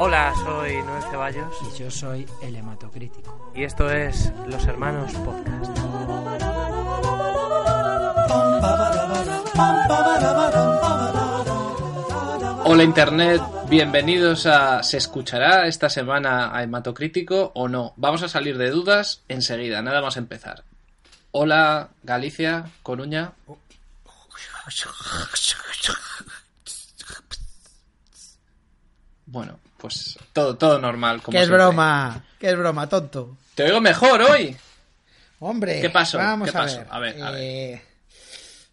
Hola, soy Noel Ceballos Y yo soy el hematocrítico. y esto es Los Hermanos Podcast. Hola Internet, bienvenidos a ¿Se escuchará esta semana a Hematocrítico o no? Vamos a salir de dudas enseguida, nada más empezar. Hola Galicia, Coruña. Bueno, pues todo, todo normal. Como ¡Qué es siempre. broma! ¡Qué es broma, tonto! Te oigo mejor hoy. Hombre, ¿Qué pasó? Vamos ¿Qué a pasó? ver. A ver, a ver. eh,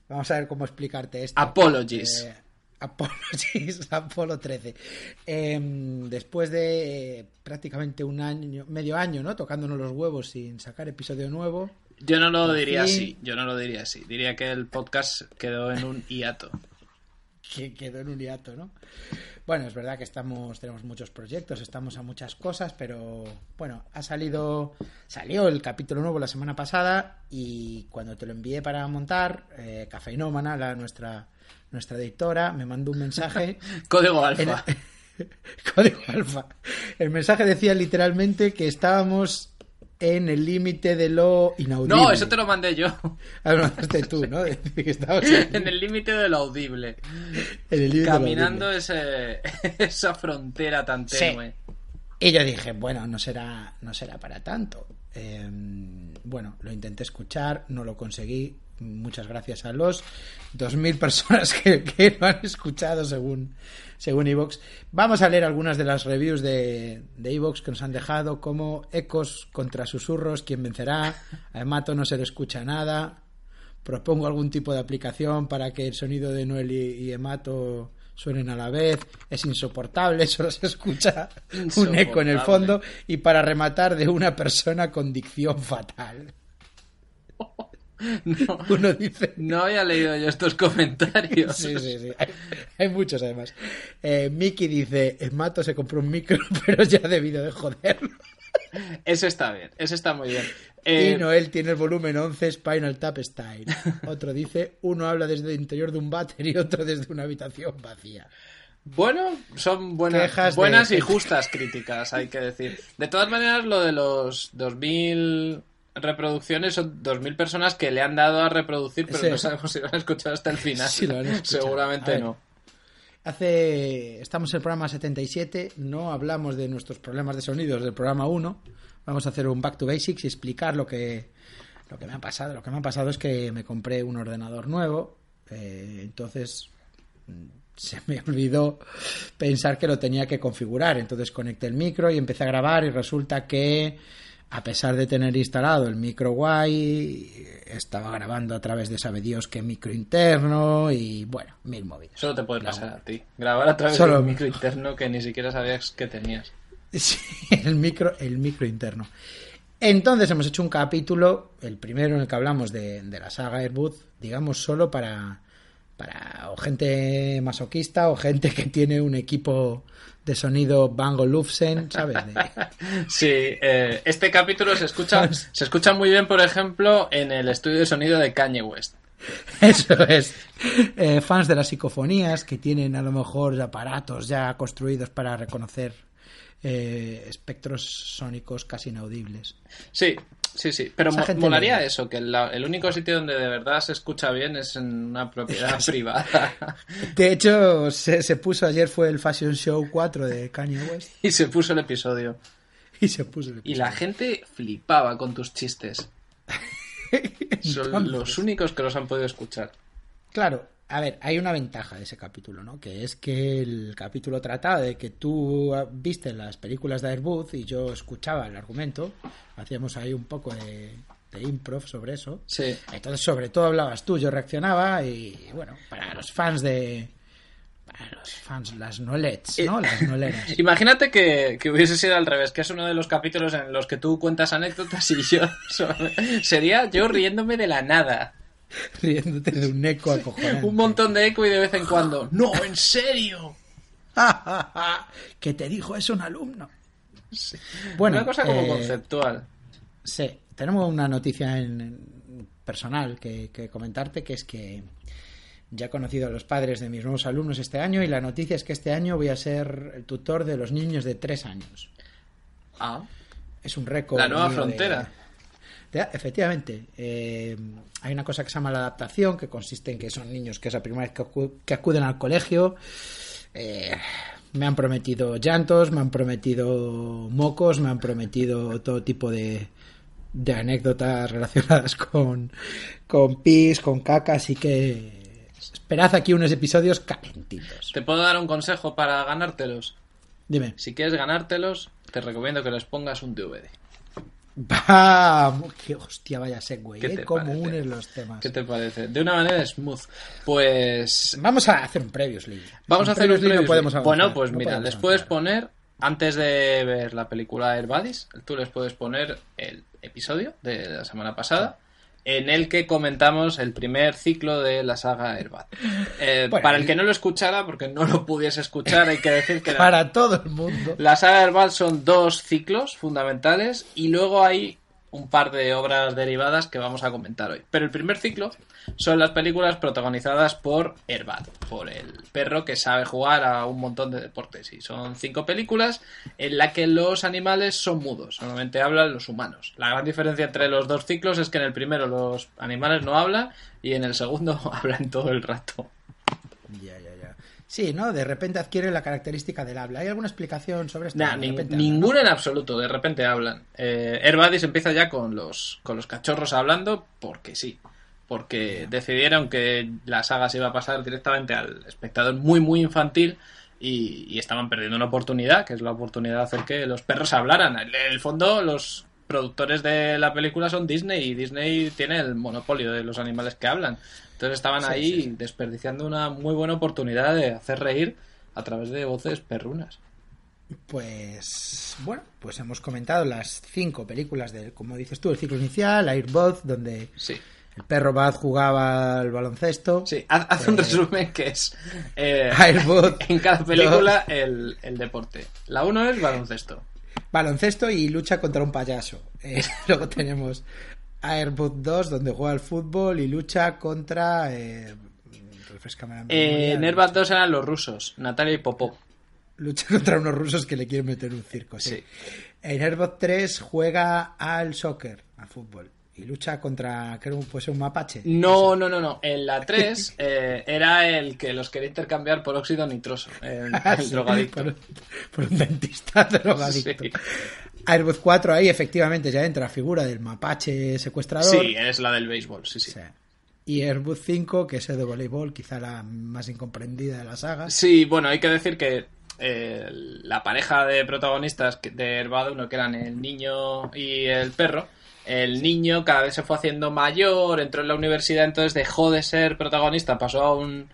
Vamos a ver cómo explicarte esto. Apologies. Eh, apologies, Apolo 13. Em, después de eh, prácticamente un año, medio año, ¿no? Tocándonos los huevos sin sacar episodio nuevo. Yo no lo diría fin. así, yo no lo diría así. Diría que el podcast quedó en un hiato. Que quedó en un hiato, ¿no? Bueno, es verdad que estamos, tenemos muchos proyectos, estamos a muchas cosas, pero bueno, ha salido, salió el capítulo nuevo la semana pasada y cuando te lo envié para montar, eh, Cafeinómana, la, nuestra, nuestra editora, me mandó un mensaje. Código en- alfa. Código alfa. El mensaje decía literalmente que estábamos en el límite de lo inaudible. No, eso te lo mandé yo. Ah, lo mandaste tú, ¿no? En, el límite de lo audible. en el de Caminando audible. ese, esa frontera tan Sí. tenue. Y yo dije, bueno, no será, no será para tanto. Eh, bueno, lo intenté escuchar, no lo conseguí. Muchas gracias a los 2.000 personas que, que lo han escuchado según según Evox. Vamos a leer algunas de las reviews de de Evox que nos han dejado, como Ecos contra susurros, ¿quién vencerá? A Emato no se le escucha nada. Propongo algún tipo de aplicación para que el sonido de Noel y, y Emato suenen a la vez. Es insoportable, solo se escucha un eco en el fondo. Y para rematar, de una persona con dicción fatal. No, Uno dice. no había leído yo estos comentarios. Sí, sí, sí. Hay, hay muchos además. Eh, Miki dice: Emato se compró un micro, pero ya ha debido de joderlo. Ese está bien, ese está muy bien. Eh, Y Noel tiene el volumen 11 Spinal Tap Style. Otro dice: Uno habla desde el interior de un váter y otro desde una habitación vacía. Bueno, son buenas, de- buenas y justas críticas, hay que decir. De todas maneras, lo de los 2000 reproducciones son 2000 personas que le han dado a reproducir, pero Sí. no sabemos si lo han escuchado hasta el final. Sí, lo han escuchado. A Seguramente no. Hace. Estamos en el programa 77. No hablamos de nuestros problemas de sonidos del programa 1. Vamos a hacer un back to basics y explicar lo que, lo que me ha pasado. Lo que me ha pasado es que me compré un ordenador nuevo. eh, entonces. mm, Se me olvidó pensar que lo tenía que configurar. Entonces conecté el micro y empecé a grabar. Y resulta que. A pesar de tener instalado el micro guay, estaba grabando a través de sabe Dios qué micro interno y bueno, mil movidas. Solo te puede pasar a ti. Grabar a través Solo- de un micro interno que ni siquiera sabías que tenías. Sí, el micro, el micro interno. Entonces hemos hecho un capítulo, el primero en el que hablamos de, de la saga Airbud, digamos solo para, para o gente masoquista o gente que tiene un equipo de sonido Bang Olufsen, ¿sabes? De- Sí, eh, este capítulo se escucha, se escucha muy bien, por ejemplo, en el estudio de sonido de Kanye West. Eso es. Eh, fans de las psicofonías que tienen a lo mejor aparatos ya construidos para reconocer eh, espectros sónicos casi inaudibles. Sí, sí, sí. Pero mo- molaría eso, que la- el único sitio donde de verdad se escucha bien es en una propiedad privada. De hecho, se, se puso ayer fue el Fashion Show 4 de Kanye West y se puso el episodio. y se puso el Y la gente flipaba con tus chistes. Son los únicos que los han podido escuchar. Claro, a ver, hay una ventaja de ese capítulo, ¿no? Que es que el capítulo trataba de que tú viste las películas de Airbus y yo escuchaba el argumento. Hacíamos ahí un poco de, de improv sobre eso. Sí. Entonces, sobre todo hablabas tú, yo reaccionaba y, bueno, para los fans de... Para los fans, las nolets, ¿no? Las noleras. Imagínate que, que hubiese sido al revés, que es uno de los capítulos en los que tú cuentas anécdotas y yo... Sería yo riéndome de la nada. riéndote de un eco acojonante. Un montón de eco y de vez en cuando. ¡No, en serio! que te dijo es un alumno. Sí. Bueno, Una cosa como eh, conceptual. Sí, tenemos una noticia en, en personal que, que comentarte, que es que ya he conocido a los padres de mis nuevos alumnos este año y la noticia es que este año voy a ser el tutor de los niños de tres años. Ah, Es un récord. La nueva frontera. de- efectivamente. eh, hay una cosa que se llama la adaptación, que consiste en que son niños que es la primera vez que, acu- que acuden al colegio. Eh, me han prometido llantos, me han prometido mocos, me han prometido todo tipo de, de anécdotas relacionadas con, con pis, con caca, así que esperad aquí unos episodios calentitos. ¿te puedo dar un consejo para ganártelos? Dime. Si quieres ganártelos, te recomiendo que les pongas un DVD. Vamos, qué hostia, vaya segue, ¿Qué ¿eh? Cómo unes los temas. ¿Qué te parece? De una manera smooth. Pues Vamos a hacer un previously. Vamos a hacer un previously preview. no podemos avanzar, Bueno, pues no mira, les puedes poner, antes de ver la película Air Buddies, tú les puedes poner el episodio de la semana pasada, en el que comentamos el primer ciclo de la saga Bud. Eh, Bueno, para el que no lo escuchara, porque no lo pudiese escuchar, hay que decir que la, Para todo el mundo. la saga Bud son dos ciclos fundamentales y luego hay un par de obras derivadas que vamos a comentar hoy. Pero el primer ciclo son las películas protagonizadas por Airbud, por el perro que sabe jugar a un montón de deportes. Y son cinco películas en las que los animales son mudos, solamente hablan los humanos. La gran diferencia entre los dos ciclos es que en el primero los animales no hablan y en el segundo hablan todo el rato. Sí, ¿no? De repente adquiere la característica del habla. ¿Hay alguna explicación sobre esto? Nah, ¿no? ninguna en absoluto, de repente hablan. Eh, Air Buddies empieza ya con los, con los cachorros hablando porque sí. Porque decidieron que la saga se iba a pasar directamente al espectador muy, muy infantil y, y estaban perdiendo una oportunidad, que es la oportunidad de hacer que los perros hablaran. En el fondo, los productores de la película son Disney y Disney tiene el monopolio de los animales que hablan. Entonces estaban Sí, ahí sí, sí. desperdiciando una muy buena oportunidad de hacer reír a través de voces perrunas. Pues bueno, pues hemos comentado las cinco películas del, como dices tú, el ciclo inicial, Airbud, donde el perro Bud jugaba al baloncesto. Sí, haz, haz un Eh, resumen que es eh, Airbud, en cada película el, el deporte. La uno es baloncesto. baloncesto y lucha contra un payaso. Eh, luego tenemos Airbud 2, donde juega al fútbol y lucha contra... Eh, refrescame la memoria. Eh, en Airbud 2 eran los rusos, Natalia y Popó. Lucha contra unos rusos que le quieren meter un circo. Sí. Sí. En Airbot 3 juega al soccer, al fútbol. Y lucha contra, creo que puede ser un mapache. No, no, no, no. En la 3 eh, era el que los quería intercambiar por óxido nitroso. El, Ah, el drogadicto. Por, por un dentista drogadicto. Sí. Airbot 4 ahí efectivamente ya entra la figura del mapache secuestrador. Sí, es la del béisbol, sí, sí. Sí. Y Airbus 5, que es el de voleibol, quizá la más incomprendida de la saga. Sí, bueno, hay que decir que eh, la pareja de protagonistas de Herbado, uno que eran el niño y el perro, el niño cada vez se fue haciendo mayor, entró en la universidad, entonces dejó de ser protagonista, pasó a un,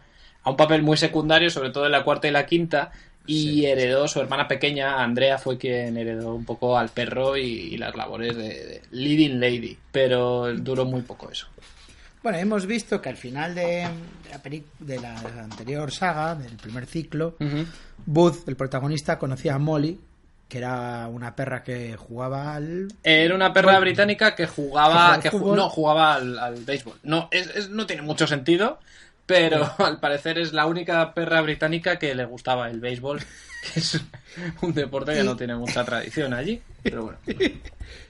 a un papel muy secundario, sobre todo en la cuarta y la quinta, y Sí. heredó su hermana pequeña, Andrea, fue quien heredó un poco al perro y, y las labores de, de leading lady, pero duró muy poco eso. Bueno, hemos visto que al final de, la, de la anterior saga, del primer ciclo, Booth, el protagonista, conocía a Molly, que era una perra que jugaba al... Era una perra británica que jugaba, ¿Jugaba al que ju- no jugaba al, al béisbol. No, es, es- no tiene mucho sentido, pero al parecer es la única perra británica que le gustaba el béisbol, que es un deporte que no tiene mucha tradición allí. Pero bueno,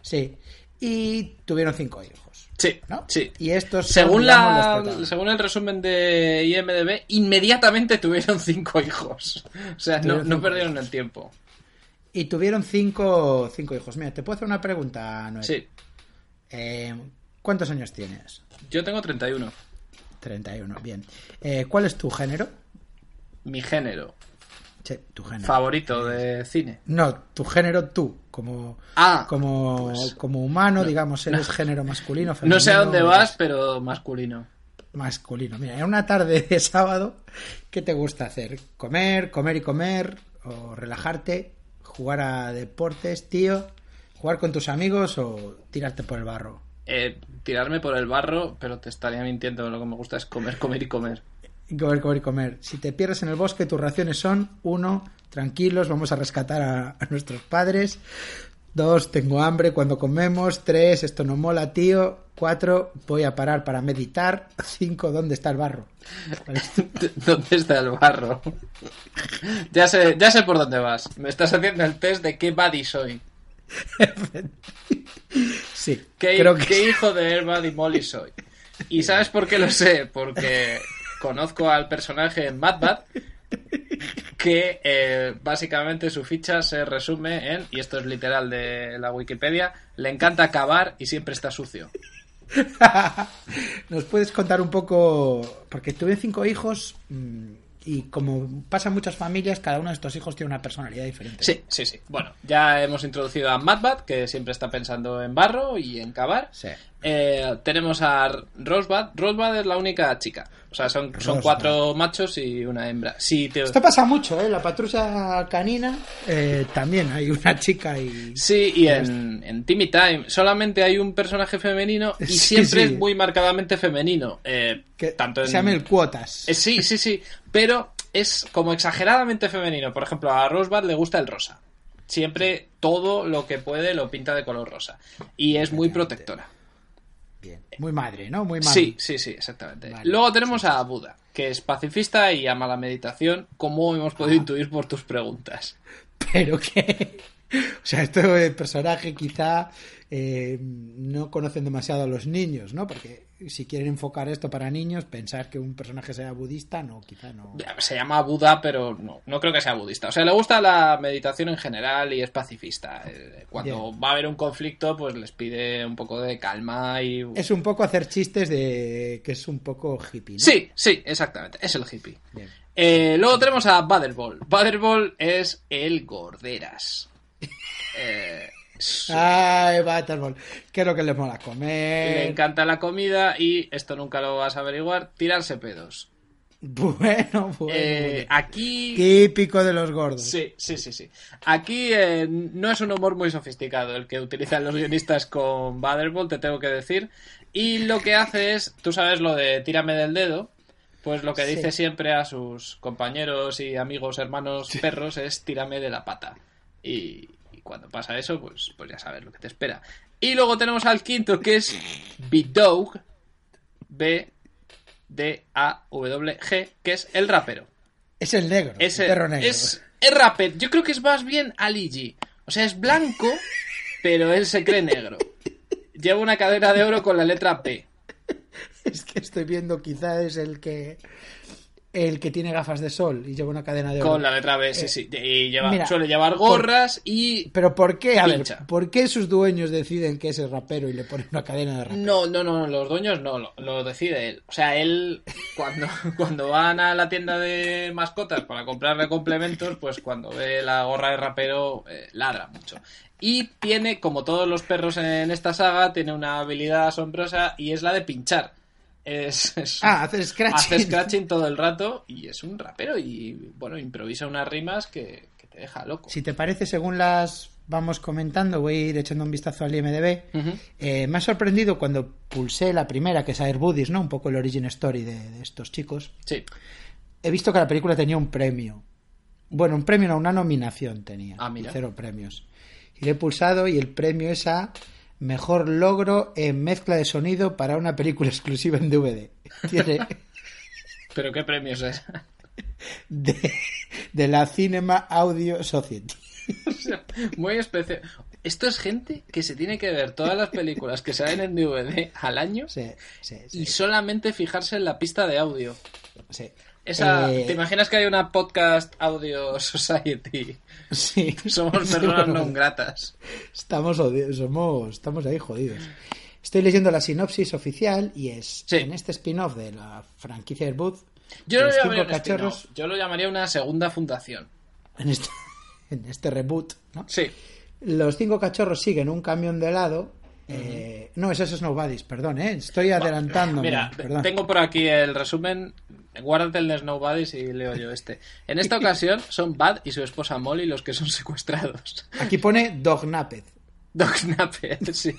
Sí. Y tuvieron cinco hijos. sí, ¿no? sí. Y estos son, Según, digamos, la, según el resumen de IMDB, inmediatamente tuvieron cinco hijos. O sea, no, no perdieron hijos. el tiempo. Y tuvieron cinco, cinco hijos. Mira, te puedo hacer una pregunta, Noel. Sí, Eh, ¿Cuántos años tienes? yo tengo 31. 31, bien. Eh, ¿Cuál es tu género? Mi género Sí, tu género. favorito de cine. No, tu género tú, como, Ah, como, pues, como humano, digamos, eres género masculino, femenino. No sé a dónde vas, pero masculino. Masculino. Mira, en una tarde de sábado, ¿qué te gusta hacer? ¿Comer, comer y comer? ¿O relajarte? ¿Jugar a deportes, tío? ¿Jugar con tus amigos o tirarte por el barro? Eh, tirarme por el barro, pero te estaría mintiendo. Lo que me gusta es comer, comer y comer. Comer, comer y comer. Si te pierdes en el bosque, tus raciones son uno, tranquilos, vamos a rescatar a, a nuestros padres. Dos, tengo hambre cuando comemos. Tres, esto no mola, tío. Cuatro, voy a parar para meditar. Cinco, ¿dónde está el barro? ¿Cuál es tu- ¿Dónde está el barro? ya sé, ya sé por dónde vas. Me estás haciendo el test de qué buddy soy. Sí, ¿Qué, creo que qué hijo de Herbad y Molly soy? ¿Y sabes por qué lo sé? Porque conozco al personaje en Madbad que eh, básicamente su ficha se resume en, y esto es literal de la Wikipedia, le encanta cavar y siempre está sucio. ¿Nos puedes contar un poco? Porque tuve cinco hijos mm, y como pasa en muchas familias, cada uno de estos hijos tiene una personalidad diferente. Sí, sí, sí. Bueno, ya hemos introducido a Madbad, que siempre está pensando en barro y en cavar. Sí. Eh, tenemos a Rosebud. Rosebud es la única chica. O sea, son, cuatro machos y una hembra. Si te... Esto pasa mucho, ¿eh? La patrulla canina eh, también hay una chica y... Sí, y en, en Timmy Time solamente hay un personaje femenino y Sí, siempre sí. es muy marcadamente femenino. Eh, Que tanto en... se llama el cuotas. Eh, sí, sí, sí. Pero es como exageradamente femenino. Por ejemplo, a Rosebud le gusta el rosa. Siempre todo lo que puede lo pinta de color rosa. Y es muy protectora. Bien. Muy madre, ¿no? Muy madre. Sí, sí, sí, exactamente. Vale. Luego tenemos a Buda, que es pacifista y ama la meditación, como hemos podido intuir por tus preguntas. Pero que... O sea, este personaje quizá eh, no conocen demasiado a los niños, ¿no? Porque si quieren enfocar esto para niños, pensar que un personaje sea budista, no, quizá no. Se llama Buda, pero no, no creo que sea budista. O sea, le gusta la meditación en general y es pacifista. Eh, Cuando Bien. va a haber un conflicto, pues les pide un poco de calma y... Es un poco hacer chistes de que es un poco hippie, ¿no? Sí, sí, exactamente. Es el hippie. Eh, luego tenemos a Butterball. Butterball es el gorderas. Eh, Ay, Butterball. ¿Qué es lo que le mola le comer? encanta la comida y, esto nunca lo vas a averiguar, tirarse pedos. Bueno, bueno. Eh, aquí... Típico de los gordos. Sí, sí, sí, sí. Aquí eh, no es un humor muy sofisticado el que utilizan los guionistas con Butterball, te tengo que decir. Y lo que hace es, tú sabes lo de tírame del dedo, pues lo que Sí. dice siempre a sus compañeros y amigos, hermanos, perros es tírame de la pata. Y, y cuando pasa eso, pues, pues ya sabes lo que te espera. Y luego tenemos al quinto que es B-Dog, B-D-A-W-G, que es el rapero. Es el negro. Es, el perro negro. es, rapper. Yo creo que es más bien Ali G. O sea, es blanco, pero él se cree negro. Lleva una cadena de oro con la letra P. Es que estoy viendo, quizá es el que el que tiene gafas de sol y lleva una cadena de oro. Con la letra B, sí, sí. Y lleva, Eh, mira, suele llevar gorras y... Pero ¿por qué? A ver. ¿por qué sus dueños deciden que ese es rapero y le ponen una cadena de rapero? No, no, no, los dueños no, lo, lo decide él. O sea, él, cuando, cuando van a la tienda de mascotas para comprarle complementos, pues cuando ve la gorra de rapero, eh, ladra mucho. Y tiene, como todos los perros en esta saga, tiene una habilidad asombrosa y es la de pinchar. Es, es- Ah, hacer scratching. hace scratching todo el rato y es un rapero y, bueno, improvisa unas rimas que, que te deja loco. Si te parece, según las vamos comentando, voy a ir echando un vistazo al IMDB. Eh, me ha sorprendido cuando pulsé la primera, que es Air Buddies, ¿no? Un poco el origin story de, de estos chicos. Sí. He visto que la película tenía un premio. Bueno, un premio, no, una nominación tenía. Ah, mira. Cero premios. Y le he pulsado y el premio es a Mejor logro en mezcla de sonido para una película exclusiva en DVD. Tiene ¿Pero qué premios es? de, de la Cinema Audio Society. Muy especial. Esto es gente que se tiene que ver todas las películas que salen en DVD al año Sí, sí, sí. y solamente fijarse en la pista de audio. sí. Esa, Eh, ¿Te imaginas que hay una podcast Audio Society? sí. Somos personas no gratas. Estamos, somos, estamos ahí jodidos. Estoy leyendo la sinopsis oficial y es Sí. en este spin-off de la franquicia Airbud. Yo no cachorros yo lo llamaría una segunda fundación. en este, en este reboot, ¿no? Sí. Los cinco cachorros siguen un camión de helado. Eh, no, eso es Snow Buddies, perdón, ¿eh? Estoy adelantándome. Mira, perdón. tengo por aquí el resumen. Guárdate el de Snow Buddies y leo yo este. En esta ocasión son Bud y su esposa Molly los que son secuestrados. Aquí pone Dog Napped. Dog Snapper, sí.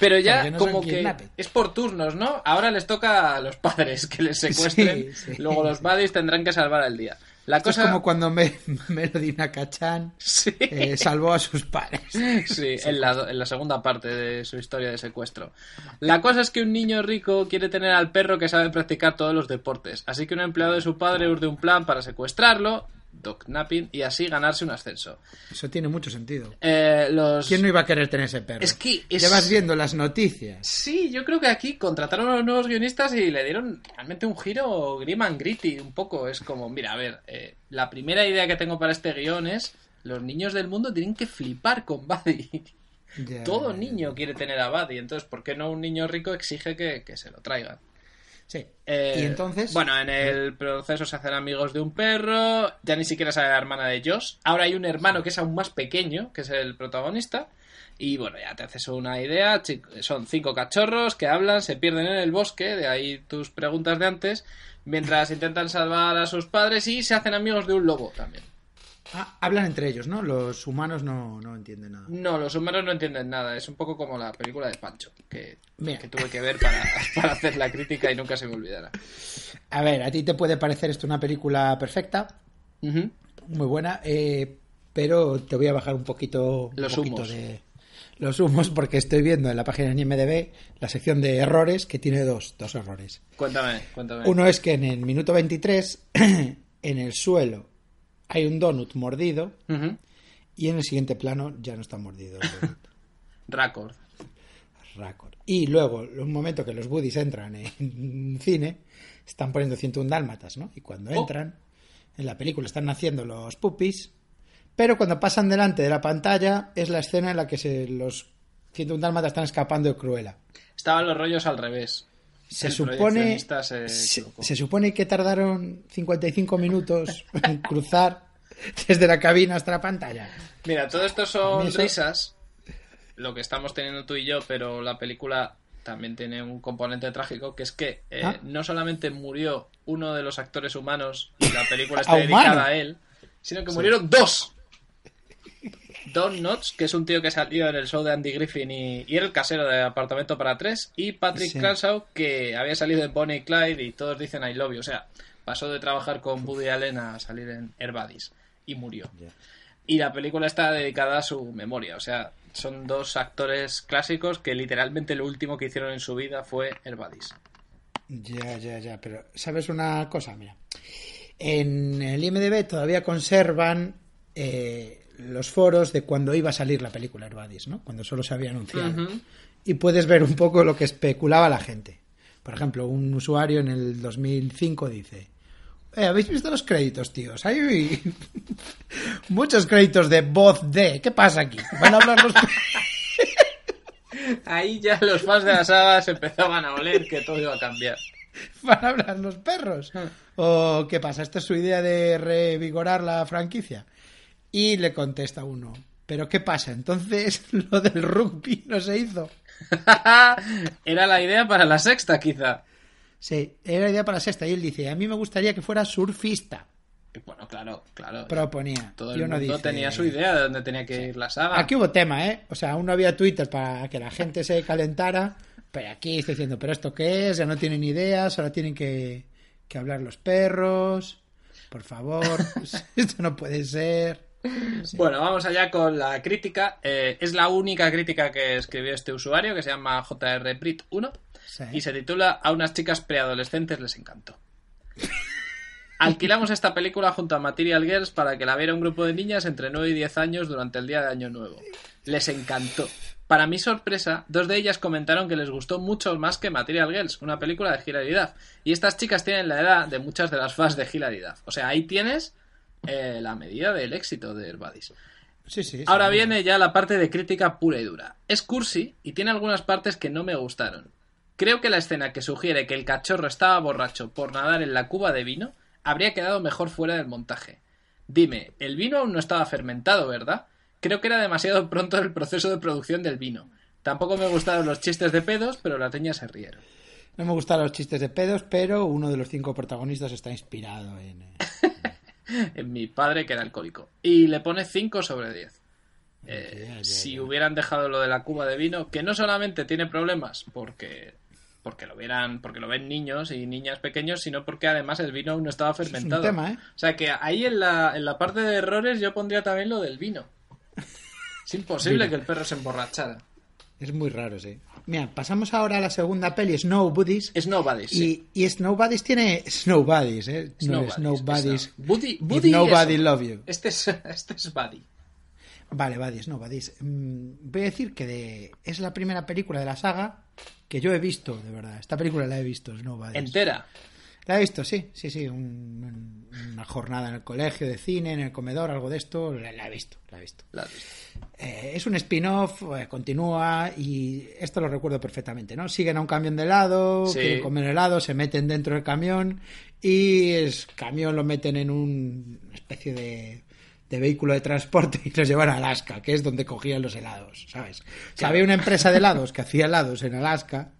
Pero ya no como que kidnapped. es por turnos, ¿no? Ahora les toca a los padres que les secuestren. Sí, sí. Luego los buddies tendrán que salvar al día. La Esto cosa... es como cuando me, Melody Nakachan Sí. eh, salvó a sus padres. Sí, en la, en la segunda parte de su historia de secuestro. La cosa es que un niño rico quiere tener al perro que sabe practicar todos los deportes, así que un empleado de su padre urde un plan para secuestrarlo, dognapping, y así ganarse un ascenso. Eso tiene mucho sentido. Eh, los... ¿Quién no iba a querer tener ese perro? Es que es- Ya vas viendo las noticias. Sí, yo creo que aquí contrataron a los nuevos guionistas y le dieron realmente un giro grim and gritty, un poco. Es como, mira, a ver, eh, la primera idea que tengo para este guion es los niños del mundo tienen que flipar con Buddy. Todo niño quiere tener a Buddy, entonces, ¿por qué no un niño rico exige que, que se lo traiga? Sí. Eh, y entonces. Bueno, en el proceso se hacen amigos de un perro, ya ni siquiera sale la hermana de Josh. Ahora hay un hermano que es aún más pequeño, que es el protagonista. Y bueno, ya te haces una idea. Son cinco cachorros que hablan, se pierden en el bosque, de ahí tus preguntas de antes, mientras intentan salvar a sus padres y se hacen amigos de un lobo también. Ah, hablan entre ellos, ¿no? Los humanos no, no entienden nada. No, los humanos no entienden nada. Es un poco como la película de Pancho, que, tuve que ver para, para hacer la crítica y nunca se me olvidara. A ver, a ti te puede parecer esto una película perfecta, muy buena, eh, pero te voy a bajar un poquito, un Los poquito humos. de los humos porque estoy viendo en la página de IMDb la sección de errores que tiene dos, dos errores. Cuéntame, cuéntame. Uno es que en el minuto 23 en el suelo hay un donut mordido y en el siguiente plano ya no está mordido el donut. Record. Raccord. Y luego, un momento que los buddies entran en cine, están poniendo 101 dálmatas, ¿no? Y cuando Oh. entran, en la película están naciendo los puppies, pero cuando pasan delante de la pantalla es la escena en la que se, los 101 dálmatas están escapando de Cruella. Estaban los rollos al revés. Se El supone, se se, se supone que tardaron 55 minutos en cruzar desde la cabina hasta la pantalla. Mira, todo esto son eso- risas, lo que estamos teniendo tú y yo, pero la película también tiene un componente trágico, que es que eh, Ah. no solamente murió uno de los actores humanos y la película ¿A está humano? dedicada a él, sino que murieron dos. Don Knotts, que es un tío que salió en el show de Andy Griffin y, y era el casero de Apartamento para Tres, y Patrick Sí. Que había salido en Bonnie y Clyde y todos dicen I love you. O sea, pasó de trabajar con Woody Allen a salir en Air Buddies y murió. Y la película está dedicada a su memoria. O sea, son dos actores clásicos que literalmente lo último que hicieron en su vida fue Air Buddies. Ya, ya, ya, pero ¿sabes una cosa? Mira, en el IMDB todavía conservan eh, los foros de cuando iba a salir la película Herbadis, ¿no? Cuando solo se había anunciado. Y puedes ver un poco lo que especulaba la gente. Por ejemplo, un usuario en el 2005 dice... "Eh, ¿Habéis visto los créditos, tíos? Hay muchos créditos de voz de... ¿Qué pasa aquí? ¿Van a hablar los... Ahí ya los fans de la saga se empezaban a oler que todo iba a cambiar. ¿Van a hablar los perros? ¿O qué pasa? ¿Esta es su idea de revigorar la franquicia? Y le contesta uno, ¿pero qué pasa? Entonces lo del rugby no se hizo. Era la idea para la sexta, quizá. Sí, era idea para la sexta. Y él dice, a mí me gustaría que fuera surfista. Y bueno, claro, claro. Proponía. todo el mundo dice, tenía su idea de dónde tenía que ir la saga. Aquí hubo tema, ¿eh? O sea, aún no había Twitter para que la gente se calentara. Pero aquí estoy diciendo, ¿pero esto qué es? Ya no tienen ideas, ahora tienen que, que hablar los perros. Por favor, esto no puede ser. Bueno, vamos allá con la crítica. Eh, es la única crítica que escribió este usuario, que se llama JR Brit 1 Sí. y se titula A unas chicas preadolescentes les encantó. Alquilamos esta película junto a Material Girls para que la viera un grupo de niñas entre 9 y 10 años durante el día de Año Nuevo. Les encantó. Para mi sorpresa, dos de ellas comentaron que les gustó mucho más que Material Girls, una película de Hilary Duff. Y estas chicas tienen la edad de muchas de las fans de Hilary Duff. O sea, ahí tienes eh, la medida del éxito de Herbadis. Sí, sí. Ahora viene ya la parte de crítica pura y dura. Es cursi y tiene algunas partes que no me gustaron. Creo que la escena que sugiere que el cachorro estaba borracho por nadar en la cuba de vino habría quedado mejor fuera del montaje. Dime, el vino aún no estaba fermentado, ¿verdad? Creo que era demasiado pronto el proceso de producción del vino. Tampoco me gustaron los chistes de pedos, pero las niñas se rieron. No me gustaron los chistes de pedos, pero uno de los cinco protagonistas está inspirado en. En mi padre, que era alcohólico. Y le pone 5 sobre 10. Eh, si hubieran dejado lo de la cuba de vino, que no solamente tiene problemas porque porque lo vieran, porque lo ven niños y niñas pequeños, sino porque además el vino aún no estaba es fermentado. tema, ¿eh? O sea que ahí en la, en la parte de errores yo pondría también lo del vino. Es imposible que el perro se emborrachara. Es muy raro, sí. Mira, pasamos ahora a la segunda peli, Snow Buddies. Es Nobody, sí. Y, y Snow Buddies tiene Snow Buddies, ¿eh? No es Snowbodies, Snow Buddies. Buddy, Nobody eso. Love You. Este es, este es Buddy. Vale, Buddies, no, Buddies. Mm, voy a decir que de- es la primera película de la saga que yo he visto, de verdad. Esta película la he visto, Snow Buddies. Entera. La he visto, sí, sí, sí. un- una jornada en el colegio de cine, en el comedor, algo de esto. La, la he visto, la he visto. La has visto. Eh, es un spin-off, eh, continúa y esto lo recuerdo perfectamente, ¿no? Siguen a un camión de helado, Sí. quieren comer helado, se meten dentro del camión y el camión lo meten en un- una especie de, de vehículo de transporte y los llevan a Alaska, que es donde cogían los helados, ¿sabes? O sea, había una empresa de helados que hacía helados en Alaska.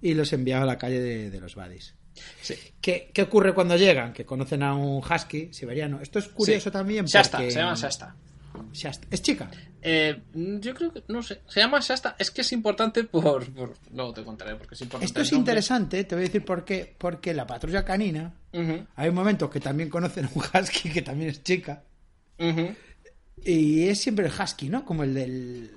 Y los enviaba a la calle de, de los buddies. Sí. ¿Qué, qué ocurre cuando llegan? Que conocen a un husky siberiano. Esto es curioso Sí. también porque... Shasta, se llama Shasta. Shasta. Es chica. Eh, yo creo que, no sé, se llama Shasta. Es que es importante por, por- Luego te contaré porque es importante. Esto es interesante, te voy a decir por qué. Porque la patrulla canina, Ujú, hay momentos que también conocen a un husky que también es chica. Y es siempre el husky, ¿no? Como el del,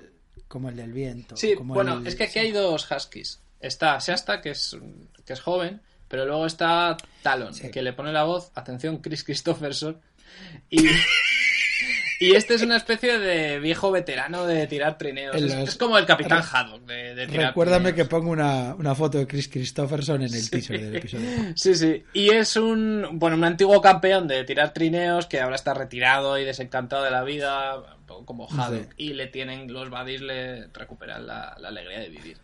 como el del viento. Sí, como bueno, el- es que aquí hay dos huskies. Está Shasta, que es, que es joven, pero luego está Talon, Sí. que le pone la voz, atención, Chris Christopherson. Y, y este es una especie de viejo veterano de tirar trineos. Es, como el Capitán Haddock de, de tirar Recuérdame que pongo una, una foto de Chris Christopherson en el teaser del episodio. Sí, sí. Y es un, bueno, un antiguo campeón de tirar trineos que ahora está retirado y desencantado de la vida, un poco como Haddock. Sí. Y le tienen, los buddies le recuperan la, la alegría de vivir.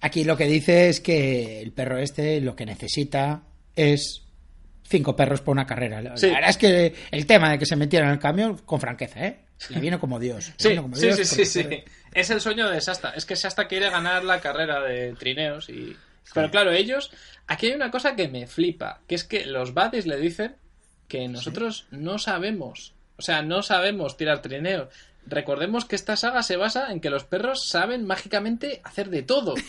Aquí lo que dice es que el perro este lo que necesita es cinco perros por una carrera. La verdad es que el tema de que se metieran en el camión, con franqueza, ¿eh? Le vino como Dios. Sí, vino como sí, Dios sí, sí, Es el sueño de Shasta. Es que Shasta quiere ganar la carrera de trineos y... Pero claro, ellos... Aquí hay una cosa que me flipa, que es que los buddies le dicen que nosotros no sabemos, o sea, no sabemos tirar trineos. Recordemos que esta saga se basa en que los perros saben mágicamente hacer de todo.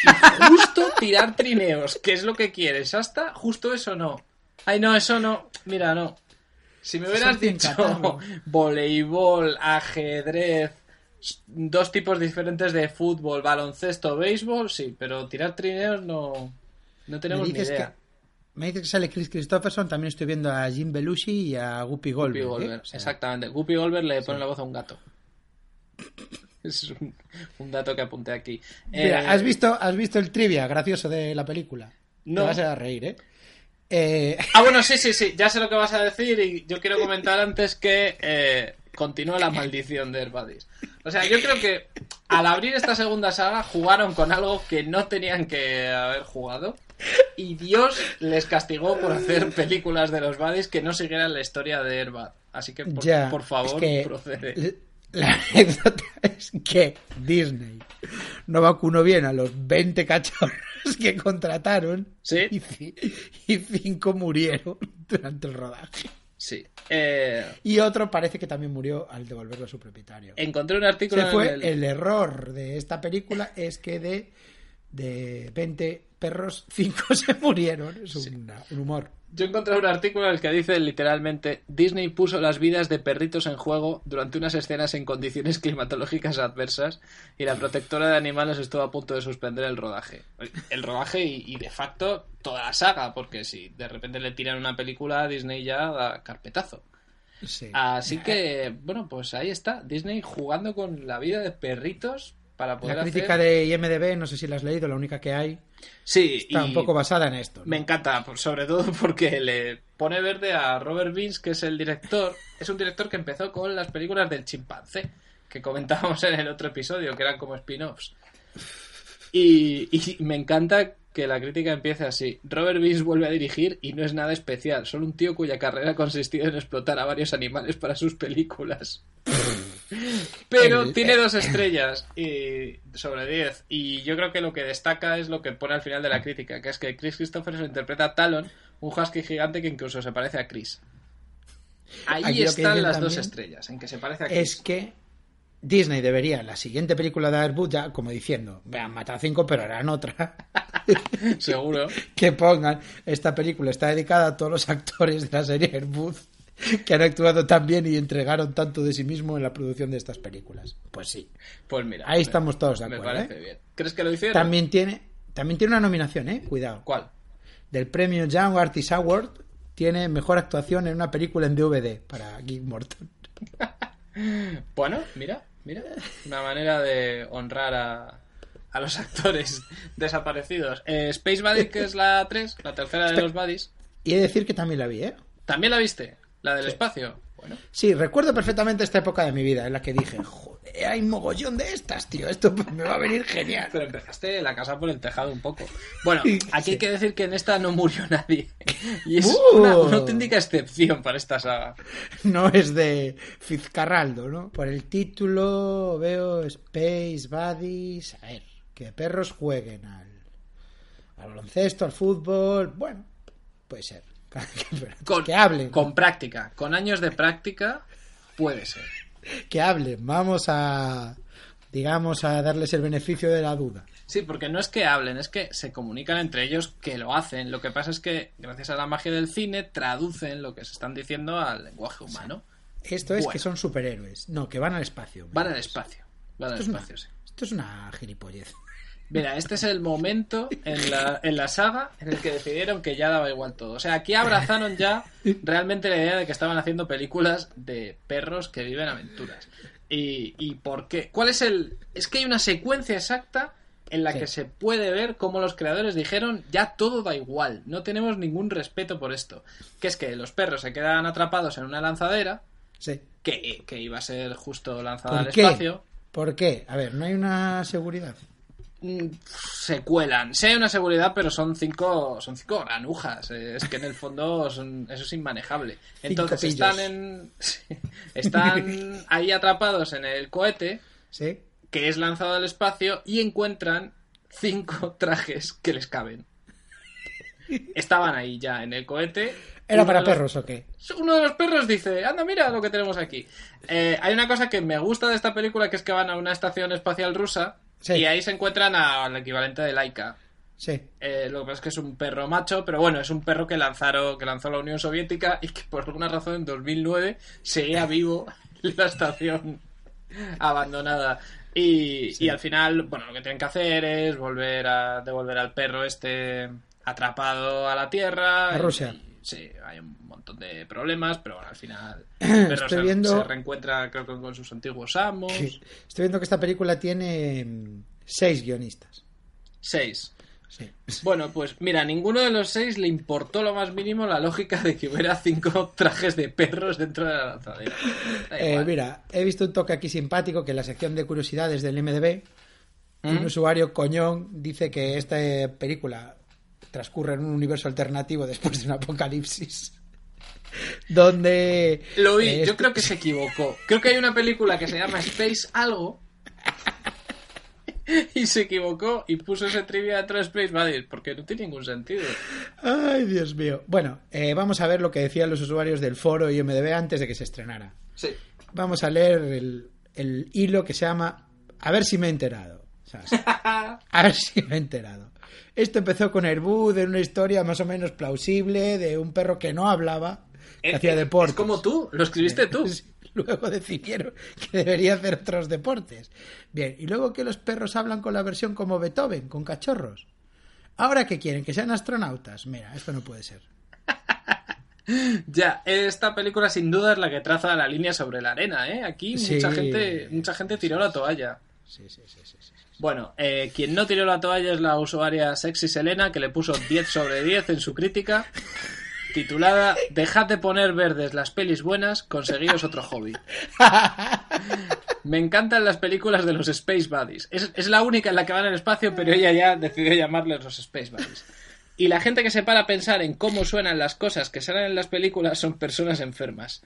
Y justo tirar trineos, que es lo que quiere Shasta, justo eso no. Ay, no, eso no. Mira, no. Si me hubieras dicho Catarro. voleibol, ajedrez, dos tipos diferentes de fútbol, baloncesto, béisbol, sí, pero tirar trineos no, no tenemos me ni idea. Me dice que sale Chris Christopherson, también estoy viendo a Jim Belushi y a Guppy Goldberg. Guppy ¿eh? Goldberg, O sea, exactamente. Guppy Goldberg le pone la voz a un gato. Es un, un dato que apunté aquí. Mira, Eh, ¿has visto, has visto el trivia gracioso de la película? No. Te vas a reír, ¿eh? Eh, Ah, bueno, sí, sí, sí, ya sé lo que vas a decir y yo quiero comentar antes que continúa la maldición de Herbadis. O sea, yo creo que al abrir esta segunda saga jugaron con algo que no tenían que haber jugado y Dios les castigó por hacer películas de los Buddies que no siguieran la historia de Herbad. Así que, por, ya, por favor, es que procede. La anécdota es que Disney no vacunó bien a los 20 cachorros que contrataron Sí. y, y cinco murieron durante el rodaje. Sí. Eh, Y otro parece que también murió al devolverlo a su propietario. encontré un artículo Se en fue el- el error de esta película es que de, de 20 perros, 5 se murieron. Es una- un humor. Yo encontré un artículo en el que dice literalmente Disney puso las vidas de perritos en juego durante unas escenas en condiciones climatológicas adversas y la protectora de animales estuvo a punto de suspender el rodaje. El rodaje y, y, de facto toda la saga, porque si de repente le tiran una película Disney ya da carpetazo. Sí. Así que, bueno, pues ahí está, Disney jugando con la vida de perritos para poder La crítica hacer... de IMDB, no sé si la has leído, la única que hay, Sí, está y- un poco basada en esto. ¿no? Me encanta, sobre todo porque le, pone verde a Robert Vince, que es el director. Es un director que empezó con las películas del chimpancé, que comentábamos en el otro episodio, que eran como spin-offs. Y, y me encanta que la crítica empiece así. Robert Vince vuelve a dirigir y no es nada especial, solo un tío cuya carrera ha consistido en explotar a varios animales para sus películas. Pero El- tiene dos estrellas y sobre 10. Y yo creo que lo que destaca es lo que pone al final de la crítica, que es que Chris Christopher se interpreta a Talon, un husky gigante que incluso se parece a Chris. Ahí Aquí están las dos estrellas, en que se parece a Chris. Es que Disney debería, la siguiente película de Airbud, ya como diciendo, vean, mata cinco, pero harán otra. Seguro. que pongan esta película está dedicada a todos los actores de la serie Airbud que han actuado tan bien y entregaron tanto de sí mismo en la producción de estas películas. Pues sí. Pues mira. Ahí me- estamos todos de Me acuerdo. parece ¿eh? bien. ¿Crees que lo hicieron? También tiene, también tiene una nominación, ¿eh? Cuidado. ¿Cuál? Del premio Young Artist Award tiene mejor actuación en una película en DVD para Gig Morton. Bueno, mira, mira. Una manera de honrar a, a los actores desaparecidos. Eh, Space Buddy, que es la 3, la tercera de los Buddies. Y he de decir que también la vi, ¿eh? ¿También la viste? La del espacio. Bueno, Sí, recuerdo perfectamente esta época de mi vida en la que dije, joder, hay mogollón de estas, tío, esto me va a venir genial. pero empezaste la casa por el tejado un poco. Bueno, Sí. aquí hay que decir que en esta no murió nadie. Y es Uh. una, una auténtica excepción para esta saga. No es de Fitzcarraldo, ¿no? Por el título veo Space Buddies. A ver, que perros jueguen al, al baloncesto, al fútbol. Bueno, puede ser. Con, que hablen. Con práctica. Con años de práctica, puede ser. Que hablen. Vamos a, digamos, a darles el beneficio de la duda. Sí, porque no es que hablen, es que se comunican entre ellos que lo hacen. Lo que pasa es que, gracias a la magia del cine, traducen lo que se están diciendo al lenguaje humano. Esto es Bueno. que son superhéroes. No, que van al espacio. Van al espacio. Van al Esto es una- espacio, sí. Esto es una gilipollez. Mira, este es el momento en la, en la saga en el que decidieron que ya daba igual todo. O sea, aquí abrazaron ya realmente la idea de que estaban haciendo películas de perros que viven aventuras. ¿Y, y por qué? ¿Cuál es el...? Es que hay una secuencia exacta en la Sí. que se puede ver cómo los creadores dijeron ya todo da igual, no tenemos ningún respeto por esto. Que es que los perros se quedan atrapados en una lanzadera Sí. que, que iba a ser justo lanzada al ¿Por qué? espacio. ¿Por qué? A ver, no hay una seguridad. Mm, se cuelan. Sí hay una seguridad, pero son cinco, son cinco granujas. Es que en el fondo son- eso es inmanejable. Entonces están en, están ahí atrapados en el cohete ¿Sí? que es lanzado al espacio y encuentran cinco trajes que les caben. Estaban ahí ya en el cohete. ¿Era para los- perros o qué? uno de los perros dice, anda, mira lo que tenemos aquí. Eh, hay una cosa que me gusta de esta película, que es que van a una estación espacial rusa Sí. y ahí se encuentran al equivalente de Laika. Sí. Eh, lo que pasa es que es un perro macho, pero bueno, es un perro que lanzaron, que lanzó la Unión Soviética y que por alguna razón en 2009 seguía vivo en la estación abandonada. Y, y al final, bueno, lo que tienen que hacer es volver a devolver al perro este atrapado a la tierra. A Rusia. Y- sí, hay un montón de problemas, pero bueno, al final perro Estoy se, viendo- se reencuentra, creo que con sus antiguos amos. Sí. Estoy viendo que esta película tiene mm, seis guionistas. Seis. Sí. Bueno, pues mira, a ninguno de los seis le importó lo más mínimo la lógica de que hubiera cinco trajes de perros dentro de la lanzadera. Eh, mira, he visto un toque aquí simpático que en la sección de curiosidades del MDB, ¿Mm? un usuario coñón dice que esta película transcurre en un universo alternativo después de un apocalipsis. Donde. Lo vi, eh, yo este- creo que se equivocó. Creo que hay una película que se llama Space Algo. Y se equivocó y puso ese trivia de Space Buddies, porque no tiene ningún sentido. Ay, Dios mío. Bueno, eh, vamos a ver lo que decían los usuarios del foro IMDB antes de que se estrenara. Sí. Vamos a leer el, el hilo que se llama A ver si me he enterado. ¿sabes? A ver si me he enterado. Esto empezó con Airbud, en una historia más o menos plausible de un perro que no hablaba, que hacía deportes. Es como tú, lo escribiste tú. Sí, Luego decidieron que debería hacer otros deportes. Bien, y luego que los perros hablan con la versión como Beethoven, con cachorros. Ahora que quieren que sean astronautas. Mira, esto no puede ser. Ya, esta película sin duda es la que traza la línea sobre la arena, ¿eh? Aquí Sí. mucha gente, mucha gente tiró la toalla. Sí, sí, sí, sí, sí. Bueno, eh, quien no tiró la toalla es la usuaria Sexy Selena, que le puso 10 sobre 10 en su crítica. titulada Dejad de poner verdes las pelis buenas, conseguiros otro hobby. Me encantan las películas de los Space Buddies. Es, es la única en la que van al espacio, pero ella ya decidió llamarles los Space Buddies. Y la gente que se para a pensar en cómo suenan las cosas que salen en las películas son personas enfermas.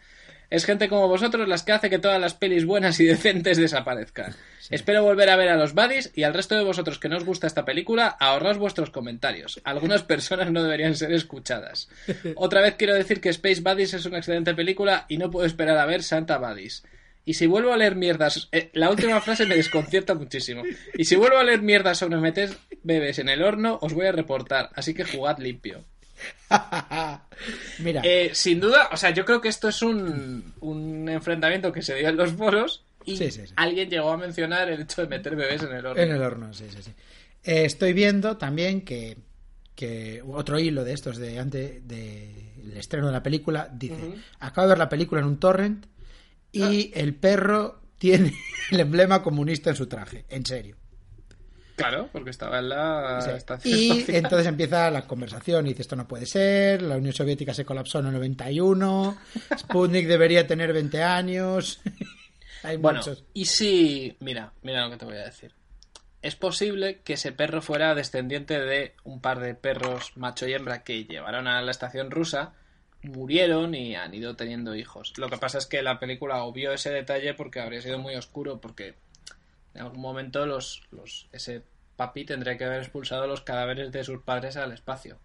Es gente como vosotros las que hace que todas las pelis buenas y decentes desaparezcan. Espero volver a ver a los buddies y al resto de vosotros que no os gusta esta película, ahorraos vuestros comentarios. Algunas personas no deberían ser escuchadas. Otra vez quiero decir que Space Buddies es una excelente película y no puedo esperar a ver Santa Buddies. Y si vuelvo a leer mierdas, eh, la última frase me desconcierta muchísimo. Y si vuelvo a leer mierdas sobre meter bebés en el horno, os voy a reportar. Así que jugad limpio. Mira, Eh, sin duda, o sea, yo creo que esto es un, un enfrentamiento que se dio en los foros y Sí, sí, sí. alguien llegó a mencionar el hecho de meter bebés en el horno. en el horno, sí, sí, sí. Eh, estoy viendo también que, que otro hilo de estos de antes del estreno de la película dice: Ujú. Acabo de ver la película en un torrent y el perro tiene el emblema comunista en su traje. En serio. Claro, porque estaba en la Sí. estación Y espacial. entonces empieza la conversación y dice esto no puede ser, la Unión Soviética se colapsó en el 91, Sputnik debería tener 20 años. Hay Bueno, muchos. y si... Mira, mira lo que te voy a decir. Es posible que ese perro fuera descendiente de un par de perros macho y hembra que llevaron a la estación rusa, murieron y han ido teniendo hijos. Lo que pasa es que la película obvió ese detalle porque habría sido muy oscuro, porque en algún momento los, los ese papi tendría que haber expulsado los cadáveres de sus padres al espacio.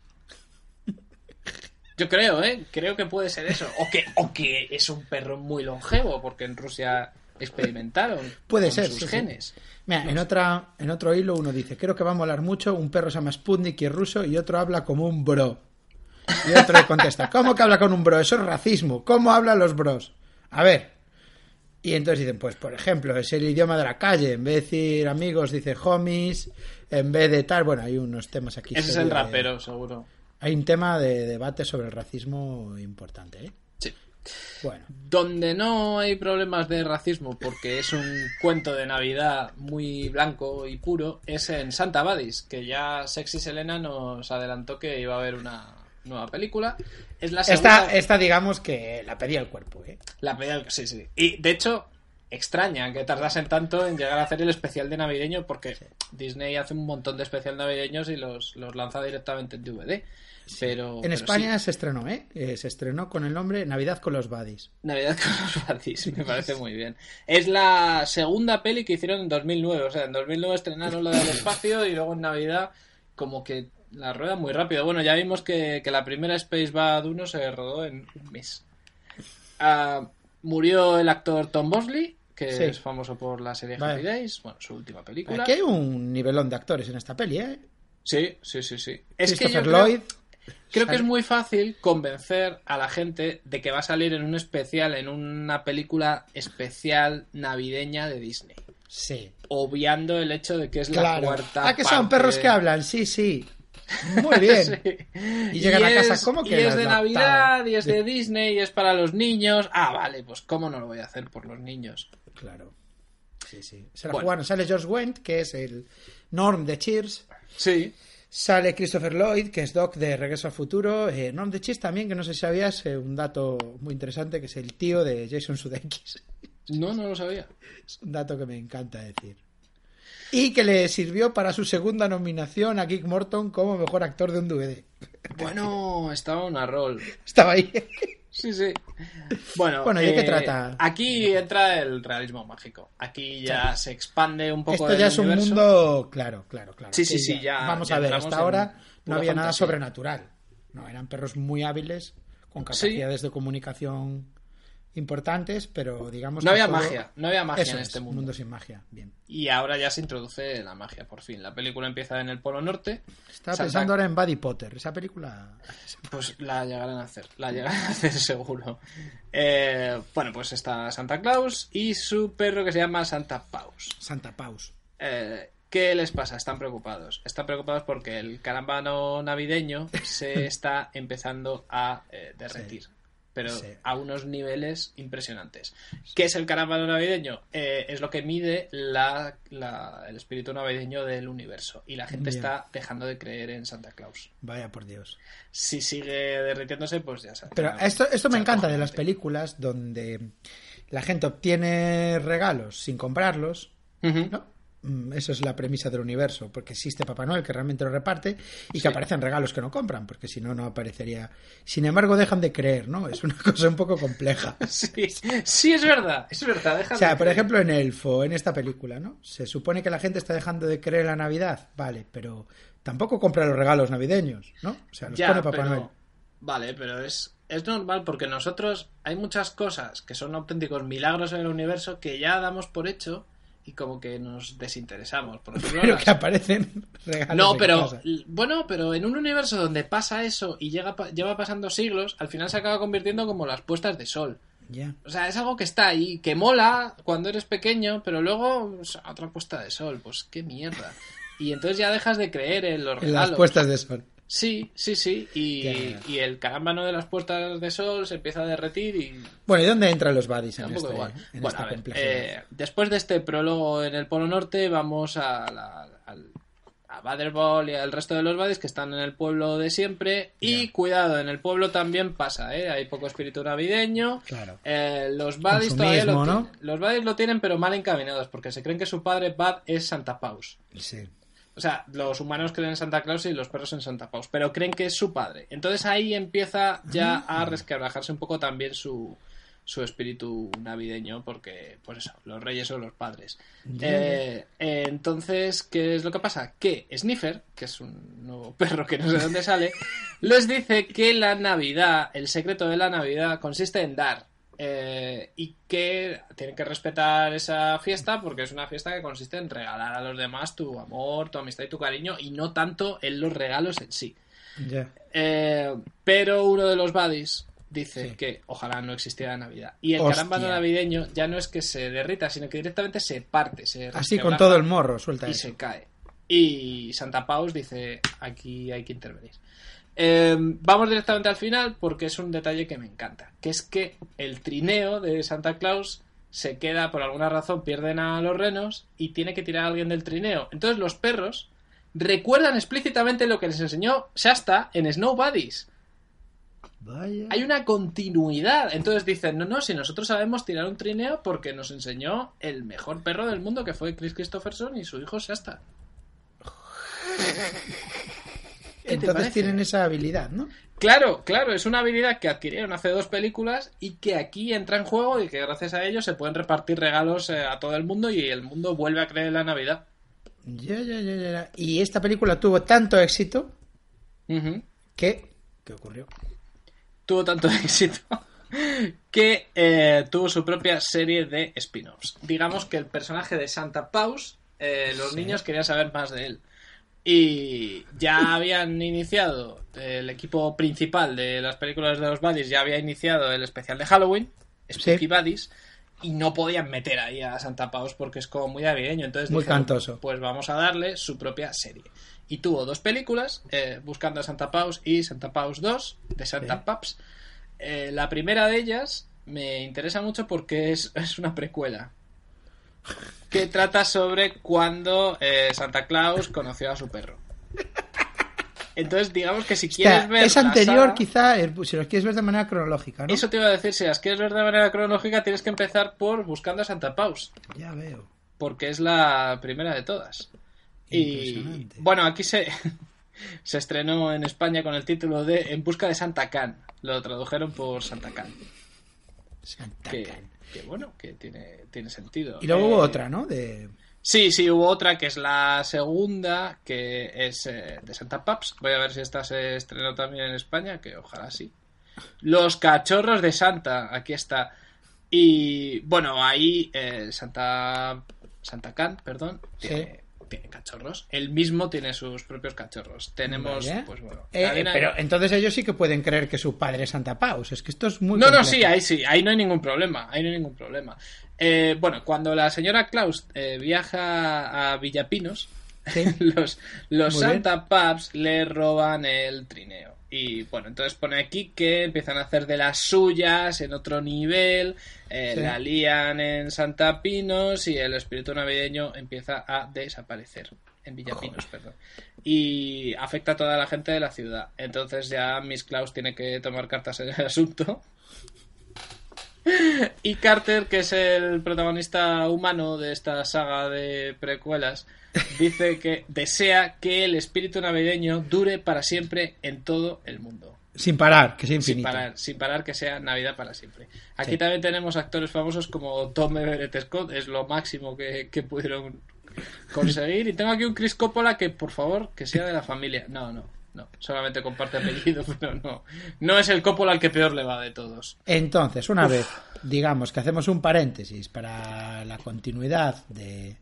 Yo creo, ¿eh? Creo que puede ser eso. O que, o que es un perro muy longevo, porque en Rusia experimentaron Puede con ser, sus sí, sí. genes. Mira, en, otra, en otro hilo uno dice, creo que va a molar mucho, un perro se llama Sputnik y es ruso y otro habla como un bro. Y otro le contesta, ¿cómo que habla con un bro? Eso es racismo. ¿Cómo hablan los bros? A ver. Y entonces dicen, pues por ejemplo, es el idioma de la calle. En vez de decir amigos, dice homies. En vez de tal, bueno, hay unos temas aquí. Ese es el de- rapero, seguro. Hay un tema de debate sobre el racismo importante, ¿eh? Sí. Bueno, Donde no hay problemas de racismo, porque es un cuento de Navidad muy blanco y puro, es en Santa Badis, que ya Sexy Selena nos adelantó que iba a haber una nueva película. Es la segunda... esta, esta digamos que la pedía el cuerpo, ¿eh? La pedía el- Sí, sí. Y de hecho, extraña que tardasen tanto en llegar a hacer el especial de navideño, porque Disney hace un montón de especial navideños y los, los lanza directamente en DVD. Pero, En pero España sí, se estrenó, ¿eh? Eh, Se estrenó con el nombre Navidad con los Buddies. Navidad con los Badis, me parece muy bien. Es la segunda peli que hicieron en 2009. O sea, en 2009 estrenaron la del espacio y luego en Navidad, como que la rueda muy rápido. Bueno, ya vimos que, que la primera Space Bad 1 se rodó en un mes. Ah, murió el actor Tom Bosley, que Sí. es famoso por la serie Vale. Happy Days, bueno, su última película. Aquí hay un nivelón de actores en esta peli, ¿eh? Sí, sí, sí, sí. Es que yo creo- Lloyd. Creo que es muy fácil convencer a la gente de que va a salir en un especial, en una película especial navideña de Disney. Sí. Obviando el hecho de que es la cuarta. Ah, que son parte perros que hablan, sí, sí. Muy bien. Sí. Y llegan a casa, es- ¿cómo que Y es de adaptado? Navidad, y es de Disney, y es para los niños. Ah, vale, pues ¿cómo no lo voy a hacer por los niños? Claro. Sí, sí. Se la Bueno. jugaron. Sale George Wendt, que es el Norm de Cheers. Sí. Sale Christopher Lloyd, que es Doc de Regreso al Futuro. Eh, Norm de Cheers también, que no sé si sabías, eh, un dato muy interesante, que es el tío de Jason Sudeikis. No, no lo sabía. Es un dato que me encanta decir. Y que le sirvió para su segunda nominación a Kick Morton como mejor actor de un DVD. Bueno, estaba una rol. Estaba ahí. Sí, sí. Bueno, Bueno, ¿y de qué eh, trata? Aquí entra el realismo mágico. Aquí ya se expande un poco Esto ya es un universo. mundo. Claro, claro, claro. Sí, sí, sí, ya- Vamos ya a ver, hasta ahora no había nada sobrenatural. No, eran perros muy hábiles, con capacidades de comunicación importantes, pero digamos No que había todo- magia, no había magia Eso en es, este un mundo. mundo sin magia. Bien. Y ahora ya se introduce la magia, por fin. La película empieza en el Polo Norte. Estaba Santa- pensando ahora en Buddy Potter. Esa película. Pues la llegarán a hacer, la llegarán a hacer seguro. Eh, bueno, pues está Santa Claus y su perro que se llama Santa Paus. Santa Paus. Eh, ¿Qué les pasa? Están preocupados. Están preocupados porque el carambano navideño se está empezando a eh, derretir. Pero Sí. a unos niveles impresionantes. ¿Qué es el caravano navideño? Eh, es lo que mide la- la- el espíritu navideño del universo. Y la gente Bien. está dejando de creer en Santa Claus. Vaya por Dios. Si sigue derritiéndose, pues ya sabes. Pero esto, esto me encanta de las películas donde la gente obtiene regalos sin comprarlos. ¿no? Mm, Eso es la premisa del universo, porque existe Papá Noel que realmente lo reparte y que aparecen regalos que no compran, porque si no, no aparecería. Sin embargo, dejan de creer, ¿no? Es una cosa un poco compleja. Sí, sí, es verdad, es verdad. deja O sea, de por creer. ejemplo, en Elfo, en esta película, ¿no? Se supone que la gente está dejando de creer en la Navidad, vale, pero tampoco compra los regalos navideños, ¿no? O sea, los Ya, pone Papá pero- Noel. Vale, pero es, es normal porque nosotros hay muchas cosas que son auténticos milagros en el universo que ya damos por hecho y como que nos desinteresamos. Por ejemplo, Pero las- que aparecen regalos. No, pero bueno, pero en un universo donde pasa eso y llega, lleva pasando siglos, al final se acaba convirtiendo como las puestas de sol. Ya. O sea, es algo que está ahí, que mola cuando eres pequeño, pero luego otra puesta de sol, pues qué mierda. Y entonces ya dejas de creer en los En regalos. las puestas de sol. Sí, sí, sí. Y, el carámbano de las puestas de sol se empieza a derretir y Bueno, ¿y dónde entran los buddies en, este- igual. en Bueno, esta a ver, complejidad? eh, después de este prólogo en el Polo Norte, vamos a, la, al- a Baderball y al resto de los buddies que están en el pueblo de siempre. Y cuidado, en el pueblo también pasa, ¿eh? Hay poco espíritu navideño. Claro. Eh, los buddies todavía lo. Los lo tienen, pero mal encaminados, porque se creen que su padre Bud es Santa Paus. Sí. O sea, los humanos creen en Santa Claus y los perros en Santa Paus, pero creen que es su padre. Entonces ahí empieza ya a resquebrajarse un poco también su, su espíritu navideño, porque, pues eso, los reyes son los padres. Eh, eh, entonces, ¿qué es lo que pasa? Que Sniffer, que es un nuevo perro que no sé de dónde sale, les dice que la Navidad, el secreto de la Navidad, consiste en dar. Eh, y que tienen que respetar esa fiesta porque es una fiesta que consiste en regalar a los demás tu amor, tu amistad y tu cariño y no tanto en los regalos en sí. Eh, pero uno de los buddies dice Sí. que ojalá no existiera Navidad. Y el carámbano navideño ya no es que se derrita, sino que directamente se parte. Se Así con todo el morro, suelta y eso. se cae. Y Santa Paus dice, aquí hay que intervenir. Eh, vamos directamente al final porque es un detalle que me encanta, que es que el trineo de Santa Claus se queda, por alguna razón, pierden a los renos y tiene que tirar a alguien del trineo. Entonces los perros recuerdan explícitamente lo que les enseñó Shasta en Snow Buddies. Vaya. Hay una continuidad. Entonces dicen, no, no, si nosotros sabemos tirar un trineo porque nos enseñó el mejor perro del mundo que fue Chris Christopherson y su hijo Shasta. ¿Qué te Entonces tienen esa habilidad, ¿no? Claro, claro, es una habilidad que adquirieron hace dos películas y que aquí entra en juego y que gracias a ello se pueden repartir regalos eh, a todo el mundo y el mundo vuelve a creer en la Navidad. Ya, ya, ya, ya. Y esta película tuvo tanto éxito que... ¿Qué ocurrió? Tuvo tanto éxito que eh, tuvo su propia serie de spin-offs. Digamos que el personaje de Santa Paus, eh, los Sí. niños querían saber más de él. Y ya habían iniciado, el equipo principal de las películas de los Buddies ya había iniciado el especial de Halloween, Spooky Sí. Buddies, y no podían meter ahí a Santa Paus porque es como muy navideño. Entonces Muy dijeron, cantoso. Pues vamos a darle su propia serie. Y tuvo dos películas, eh, Buscando a Santa Paus y Santa Paus 2, de Santa Sí. Paps. Eh, la primera de ellas me interesa mucho porque es, es una precuela. Que trata sobre cuando eh, Santa Claus conoció a su perro. Entonces, digamos que si O quieres sea, ver. es anterior, saga- quizá, eh, si los quieres ver de manera cronológica, ¿no? Eso te iba a decir, si las quieres ver de manera cronológica, tienes que empezar por Buscando a Santa Paus. Ya veo. Porque es la primera de todas. Y bueno, aquí se, se estrenó en España con el título de En busca de Santa Can. Lo tradujeron por Santa Can. Santa Que, Can. Que bueno, que tiene, tiene sentido. Y luego hubo Eh, otra, ¿no? De... Sí, sí, hubo otra que es la segunda, que es eh, de Santa Paps. Voy a ver si esta se estrenó también en España, que ojalá sí. Los cachorros de Santa, aquí está. Y bueno, ahí eh, Santa Santa Can, perdón, tiene, tiene cachorros. Él mismo tiene sus propios cachorros. Tenemos, Vale. pues bueno. Eh, hay- pero entonces ellos sí que pueden creer que su padre es Santa Paus. Es que esto es muy. No, no, sí, ahí sí, ahí no hay ningún problema, ahí no hay ningún problema. Eh, bueno, cuando la señora Klaus eh, viaja a Villapinos, Sí. los, los. Santa Paps le roban el trineo. Y bueno, entonces pone aquí que empiezan a hacer de las suyas en otro nivel, eh, Sí. la lían en Santa Pinos y el espíritu navideño empieza a desaparecer. En Villapinos, perdón. Y afecta a toda la gente de la ciudad. Entonces ya Miss Claus tiene que tomar cartas en el asunto. Y Carter, que es el protagonista humano de esta saga de precuelas, dice que desea que el espíritu navideño dure para siempre en todo el mundo. Sin parar, que sea Sin infinito. parar, sin parar que sea Navidad para siempre. Aquí Sí. también tenemos actores famosos como Tom Everett Scott, es lo máximo que, que pudieron conseguir. Y tengo aquí un Chris Coppola que, por favor, que sea de la familia. No, no, no. Solamente comparte apellido, pero no. No es el Coppola al que peor le va de todos. Entonces, una vez, digamos que hacemos un paréntesis para la continuidad de...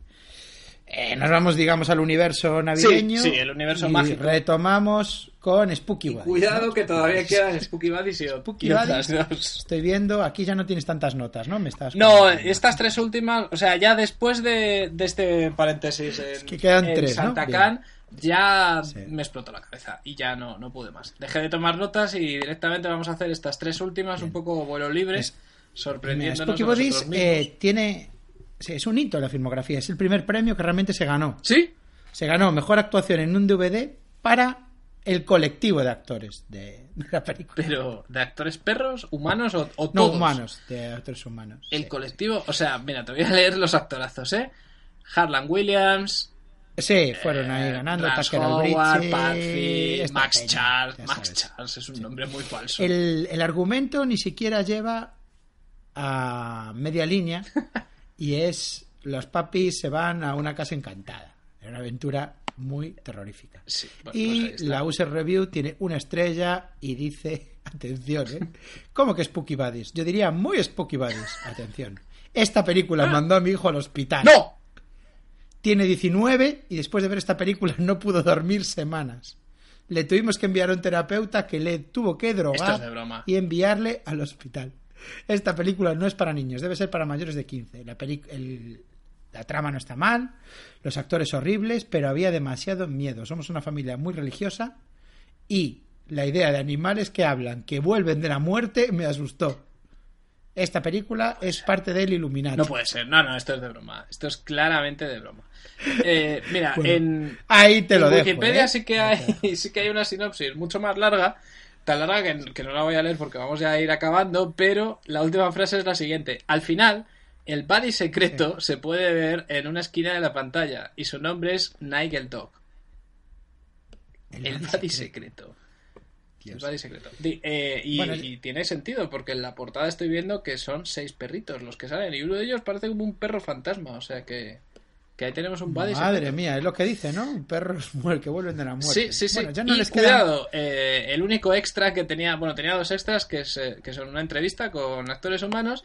eh, nos vamos, digamos, al universo navideño. sí, el universo y mágico. retomamos con Spooky Buddies, Cuidado ¿no? que todavía quedan Spooky Buddies y Spooky Buddies. Estoy viendo, aquí ya no tienes tantas notas, ¿no? Me estás No, estas tres últimas, o sea, ya después de, de este paréntesis en, que quedan en tres, ¿no? Santa Bien. Can, ya Sí. me explotó la cabeza y ya no, no pude más. Dejé de tomar notas y directamente vamos a hacer estas tres últimas un poco vuelo libre, Es- sorprendiéndonos mismos. eh, tiene... sí, es un hito la filmografía, es el primer premio que realmente se ganó. ¿Sí? Se ganó mejor actuación en un DVD para el colectivo de actores de, de la película. Pero, ¿de actores perros, humanos o, o No todos? humanos, de actores humanos. El sí. colectivo, o sea, mira, te voy a leer los actorazos, ¿eh? Harlan Williams, Sí, fueron ahí eh, ganando. Rance Tucker Howard, Aldrich, Parfi, esta Max Charles. Max. Charles es un nombre muy falso. El, el argumento ni siquiera lleva a media línea y es los papis se van a una casa encantada. Es una aventura muy terrorífica. Sí, bueno, pues y está. la user review tiene una estrella y dice, atención, ¿eh? ¿Cómo que Spooky Buddies? Yo diría muy Spooky Buddies, atención. Esta película mandó a mi hijo al hospital. ¡No! Tiene 19 y después de ver esta película no pudo dormir semanas. Le tuvimos que enviar a un terapeuta que le tuvo que drogar es y enviarle al hospital. Esta película no es para niños, debe ser para mayores de 15. La, el- la trama no está mal, los actores horribles, pero había demasiado miedo. Somos una familia muy religiosa y la idea de animales que hablan, que vuelven de la muerte, me asustó. Esta película es parte del Illuminati. No puede ser. No, no, esto es de broma. Esto es claramente de broma. Eh, mira, Bueno, en, Ahí te lo en dejo. Wikipedia ¿eh? sí que hay sí que hay una sinopsis mucho más larga, tan larga que, que no la voy a leer porque vamos ya a ir acabando, pero la última frase es la siguiente. Al final, el buddy secreto se puede ver en una esquina de la pantalla y su nombre es Nigel Dog. El, buddy secreto. El buddy secreto. Di- eh, y, Bueno, y tiene sentido porque en la portada estoy viendo que son seis perritos los que salen y uno de ellos parece como un perro fantasma, o sea que, que ahí tenemos un buddy Madre secreto. mía, es lo que dice, ¿no? Un perro es muer- que vuelven de la muerte. Sí, sí, sí. Bueno, ya no y les queda cuidado, eh, el único extra que tenía, bueno, tenía dos extras que, es, eh, que son una entrevista con actores humanos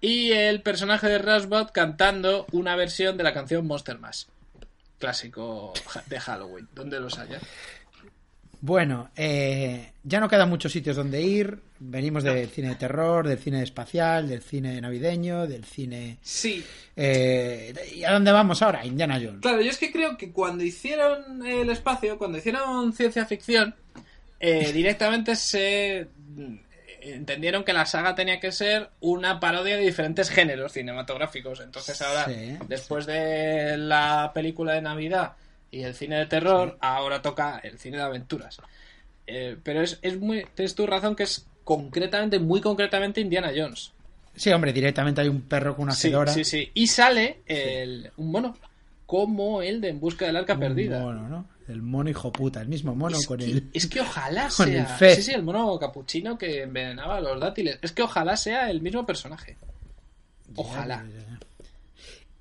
y el personaje de Rashbot cantando una versión de la canción Monster Mash. Clásico de Halloween, donde los haya. Bueno, eh, ya no quedan muchos sitios donde ir. Venimos del cine de terror, del cine espacial, del cine navideño, del cine... Sí, eh, ¿Y a dónde vamos ahora? Indiana Jones. Claro, yo es que creo que cuando hicieron el espacio, cuando hicieron ciencia ficción, eh, directamente se mm, entendieron que la saga tenía que ser una parodia de diferentes géneros cinematográficos. Entonces ahora, Sí. después de la película de Navidad y el cine de terror, ahora toca el cine de aventuras. Eh, pero es, es muy... Tienes tu razón que es concretamente, muy concretamente Indiana Jones. Sí, hombre, directamente hay un perro con una Sí, fedora. sí, sí. Y sale el, un mono, como el de En busca del arca Un perdida. mono, ¿no? El mono hijo puta, el mismo mono es, con que, el... es que ojalá con sea. el fe. Sí, sí, el mono capuchino que envenenaba a los dátiles. Es que ojalá sea el mismo personaje. Ojalá.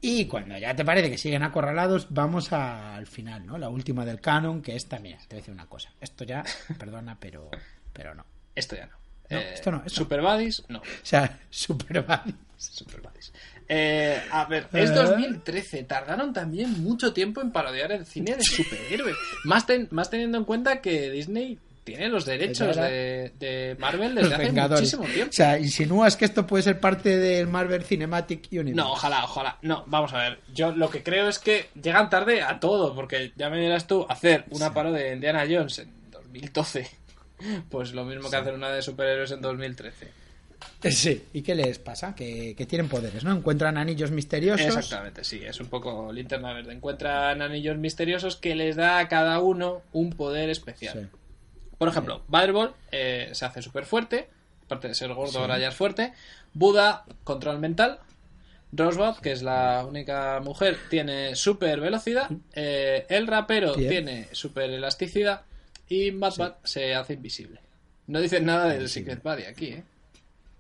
Y cuando ya te parece que siguen acorralados, vamos a- al final, ¿no? La última del canon, que esta, mira, te voy a decir una cosa. Esto ya, perdona, pero, pero no. Esto ya no. No, esto no, esto no. Super Buddies, no. O sea, super Buddies. Super Buddies. Eh, a ver, es ¿Eh? 2013. Tardaron también mucho tiempo en parodiar el cine de superhéroes. más, ten- más teniendo en cuenta que Disney tiene los derechos de, de Marvel Los desde hace Vengadores. muchísimo tiempo. O sea, insinúas que esto puede ser parte del Marvel Cinematic Universe. No, ojalá, ojalá. No, vamos a ver. Yo lo que creo es que llegan tarde a todo, porque ya me dirás tú, hacer una parodia de Indiana Jones en 2012 Pues lo mismo que hacer una de superhéroes en 2013. Sí, ¿y qué les pasa? Que, que tienen poderes, ¿no? Encuentran anillos misteriosos. Exactamente, sí, es un poco linterna verde. Encuentran anillos misteriosos que les da a cada uno un poder especial. Sí. Por ejemplo, Butterball eh, se hace súper fuerte, aparte de ser gordo, Sí. ahora ya es fuerte. Buda, control mental. Rosebud, que es la única mujer, tiene super velocidad. Eh, el rapero Bien. tiene super elasticidad. Y Batman se hace invisible. No dicen nada del. Secret Body aquí, ¿eh?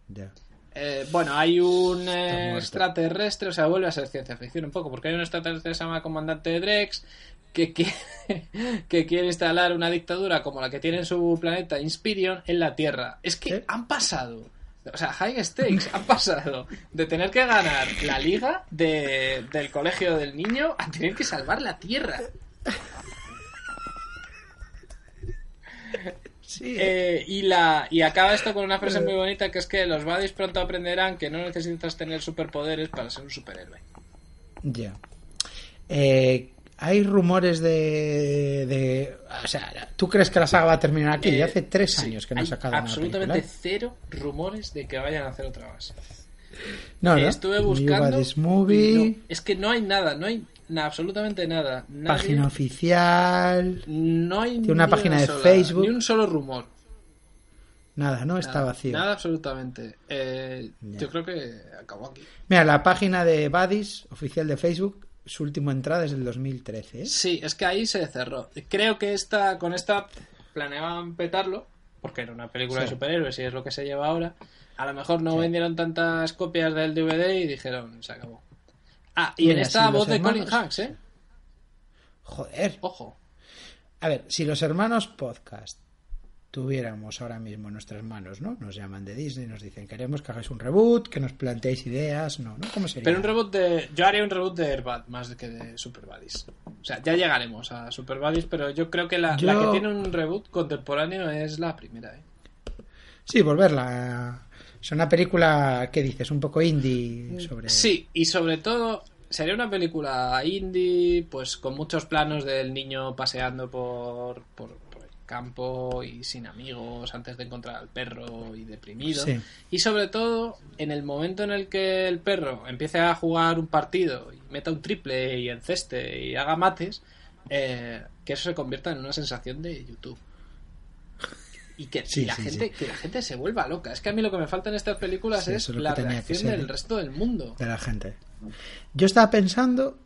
Ya. Eh, bueno, hay un eh, extraterrestre, o sea, vuelve a ser ciencia ficción un poco, porque hay un extraterrestre que se llama Comandante Drex que quiere, que quiere instalar una dictadura como la que tiene en su planeta Inspirion en la Tierra. Es que han pasado, o sea, high stakes, han pasado de tener que ganar la liga de- del colegio del niño a tener que salvar la Tierra. Sí, Eh, y, la, y acaba esto con una frase muy bonita que es que los baddies pronto aprenderán que no necesitas tener superpoderes para ser un superhéroe. Ya. Eh, hay rumores de, de- O sea, ¿tú crees que la saga va a terminar aquí? Eh, Ya hace tres sí, años que no ha sacado una absolutamente cero rumores de que vayan a hacer otra más. No, no. Estuve buscando. Buddies Movie, no, es que no hay nada, no hay na- absolutamente nada. Nadie- página oficial. No hay una ni página de sola- Facebook. Ni un solo rumor. Nada, no está Nada, vacío. Nada absolutamente. Eh, yo creo que acabó aquí. Mira, la página de Buddies oficial de Facebook, su última entrada es del 2013. ¿eh? Sí, es que ahí se cerró. Creo que esta, con esta planeaban petarlo, porque era una película Sí. de superhéroes y es lo que se lleva ahora. A lo mejor no Sí. vendieron tantas copias del DVD y dijeron, se acabó. Ah, y en esta si voz de hermanos- Colin Hanks, ¿eh? Joder. Ojo. A ver, si los hermanos podcast tuviéramos ahora mismo en nuestras manos, ¿no? Nos llaman de Disney, nos dicen, queremos que hagáis un reboot, que nos planteéis ideas, no, ¿no? ¿Cómo sería? Pero un reboot de... Yo haría un reboot de Airbud más que de Super Buddies. O sea, ya llegaremos a Super Buddies, pero yo creo que la, Yo- la que tiene un reboot contemporáneo es la primera, ¿eh? Sí, volverla. Es una película, ¿qué dices? Un poco indie sobre... Sí, y sobre todo sería una película indie, pues con muchos planos del niño paseando por, por, campo y sin amigos antes de encontrar al perro y deprimido. Sí. Y sobre todo en el momento en el que el perro empiece a jugar un partido y meta un triple y enceste y haga mates, eh, que eso se convierta en una sensación de YouTube. Y que, Sí, y la sí, gente, que la gente se vuelva loca. Es que a mí lo que me falta en estas películas es la reacción del resto del mundo. de la gente. Yo estaba pensando,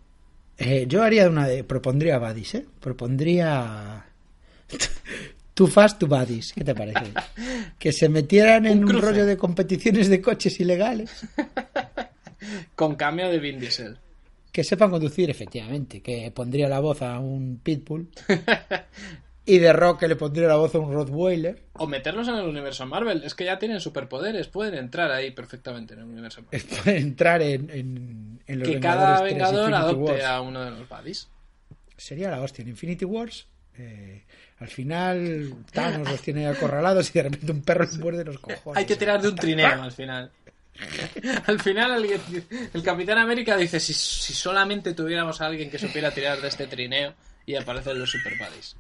eh, yo haría una de, propondría Buddies, ¿eh? Propondría Too Fast to Buddies, ¿qué te parece? Que se metieran en Un un rollo de competiciones de coches ilegales, Con cambio de Vin Diesel. que sepan conducir efectivamente, que pondría la voz a un Pitbull y de Rock que le pondría la voz a un Rottweiler. O meterlos en el universo Marvel. Es que ya tienen superpoderes. Pueden entrar ahí perfectamente en el universo Marvel. Puede entrar en, en, en los Que cada Vengadores 3 vengador adopte Wars. a uno de los buddies. Sería la hostia. En Infinity Wars, eh, al final Thanos los tiene acorralados y de repente un perro les muerde los cojones. Hay que tirar de un trineo al final. Al final alguien- el Capitán América dice si, si solamente tuviéramos a alguien que supiera tirar de este trineo y aparecen los super buddies.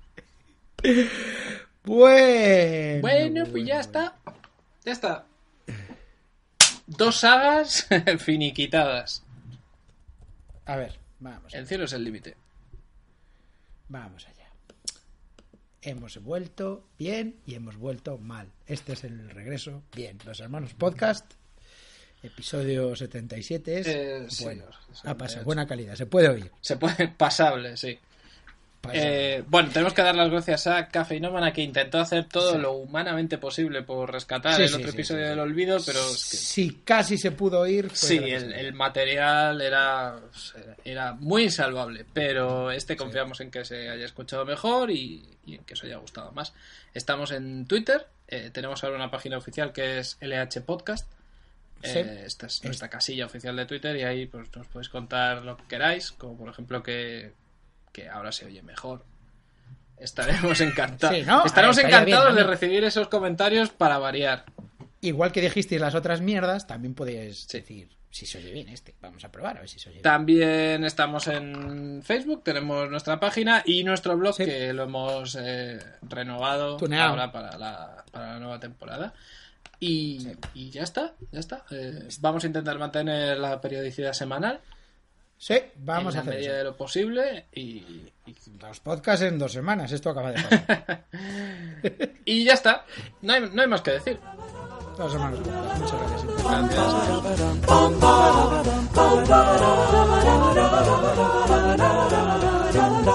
Bueno, Bueno, pues ya está. Ya está. Dos sagas finiquitadas. A ver, vamos, El cielo es el límite. vamos allá. Hemos vuelto bien y hemos vuelto mal. Este es el regreso bien. Los hermanos podcast, episodio 77 es Eh, bueno. sí, Ha pasado 78. buena calidad, se puede oír. Se puede pasable, sí. Eh, bueno, tenemos que dar las gracias a Cafeinómana que intentó hacer todo Sí. lo humanamente posible por rescatar Sí, el sí, otro episodio del olvido, pero es que si casi se pudo fue sí, el, material era, era muy insalvable, pero este confiamos en que se haya escuchado mejor y, y en que os haya gustado más. Estamos en Twitter, eh, tenemos ahora una página oficial que es LH Podcast. Sí. Eh, esta es nuestra casilla oficial de Twitter y ahí pues nos podéis contar lo que queráis, como por ejemplo que, que ahora se oye mejor. Estaremos encantados. Sí, ¿no? Estaremos encantados bien de recibir esos comentarios para variar. Igual que dijisteis las otras mierdas, también podéis Sí. decir si se oye bien este. Vamos a probar a ver si se oye bien. También estamos en Facebook, tenemos nuestra página y nuestro blog Sí. que lo hemos eh, renovado Tuneado. ahora para la, para la nueva temporada. Y, y ya está, ya está. Eh, vamos a intentar mantener la periodicidad semanal Sí, vamos en a la hacer medida eso. de lo posible y, y, Dos podcasts en dos semanas, esto acaba de pasar. y ya está. No hay, no hay más que decir. dos semanas. Muchas gracias. Gracias.